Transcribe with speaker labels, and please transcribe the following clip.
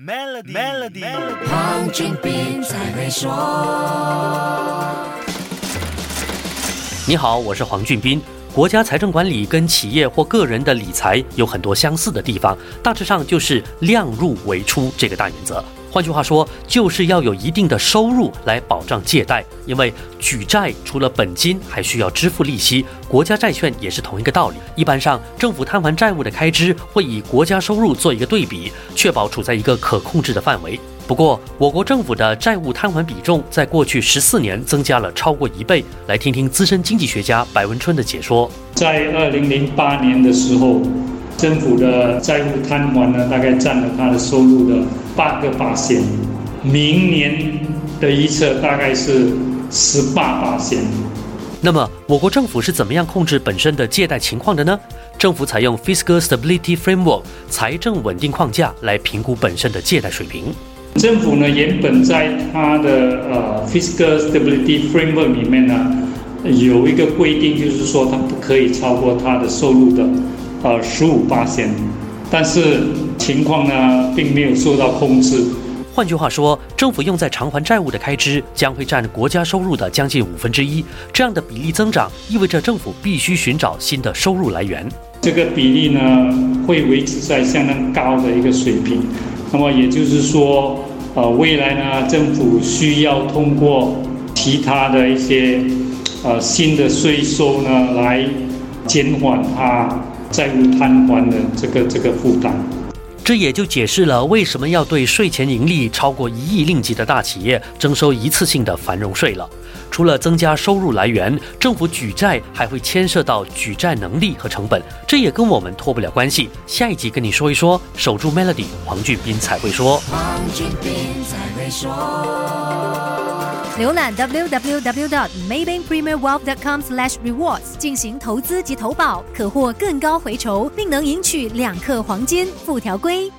Speaker 1: Melody，Melody，
Speaker 2: 黄俊斌才会说。
Speaker 3: 你好，我是黄俊斌。国家财政管理跟企业或个人的理财有很多相似的地方，大致上就是量入为出这个大原则。换句话说，就是要有一定的收入来保障借贷，因为举债除了本金，还需要支付利息。国家债券也是同一个道理。一般上，政府摊还债务的开支会以国家收入做一个对比，确保处在一个可控制的范围。不过，我国政府的债务摊还比重在过去十四年增加了超过一倍。来听听资深经济学家白文春的解说。
Speaker 4: 在二零零八年的时候。政府的债务摊还呢，大概占了他的收入的八个八仙，明年的预测大概是十八八仙。
Speaker 3: 那么，我国政府是怎么样控制本身的借贷情况的呢？政府采用 Fiscal Stability Framework 财政稳定框架来评估本身的借贷水平。
Speaker 4: 政府呢，原本在它的呃 Fiscal Stability Framework 里面呢，有一个规定，就是说它不可以超过它的收入的。呃，十五八千，但是情况呢，并没有受到控制。
Speaker 3: 换句话说，政府用在偿还债务的开支将会占国家收入的将近五分之一。这样的比例增长，意味着政府必须寻找新的收入来源。
Speaker 4: 这个比例呢，会维持在相当高的一个水平。那么也就是说，呃，未来呢，政府需要通过其他的一些呃新的税收呢，来减缓它。债务摊还的这个这个负担，
Speaker 3: 这也就解释了为什么要对税前盈利超过一亿令吉的大企业征收一次性的繁荣税了。除了增加收入来源，政府举债还会牵涉到举债能力和成本，这也跟我们脱不了关系。下一集跟你说一说，守住 Melody，黄俊斌才会说。
Speaker 2: 黄俊斌才会说。浏览 www.maybankpremierwealth.com/rewards 进行投资及投保，可获更高回酬，并能赢取两克黄金。附条规。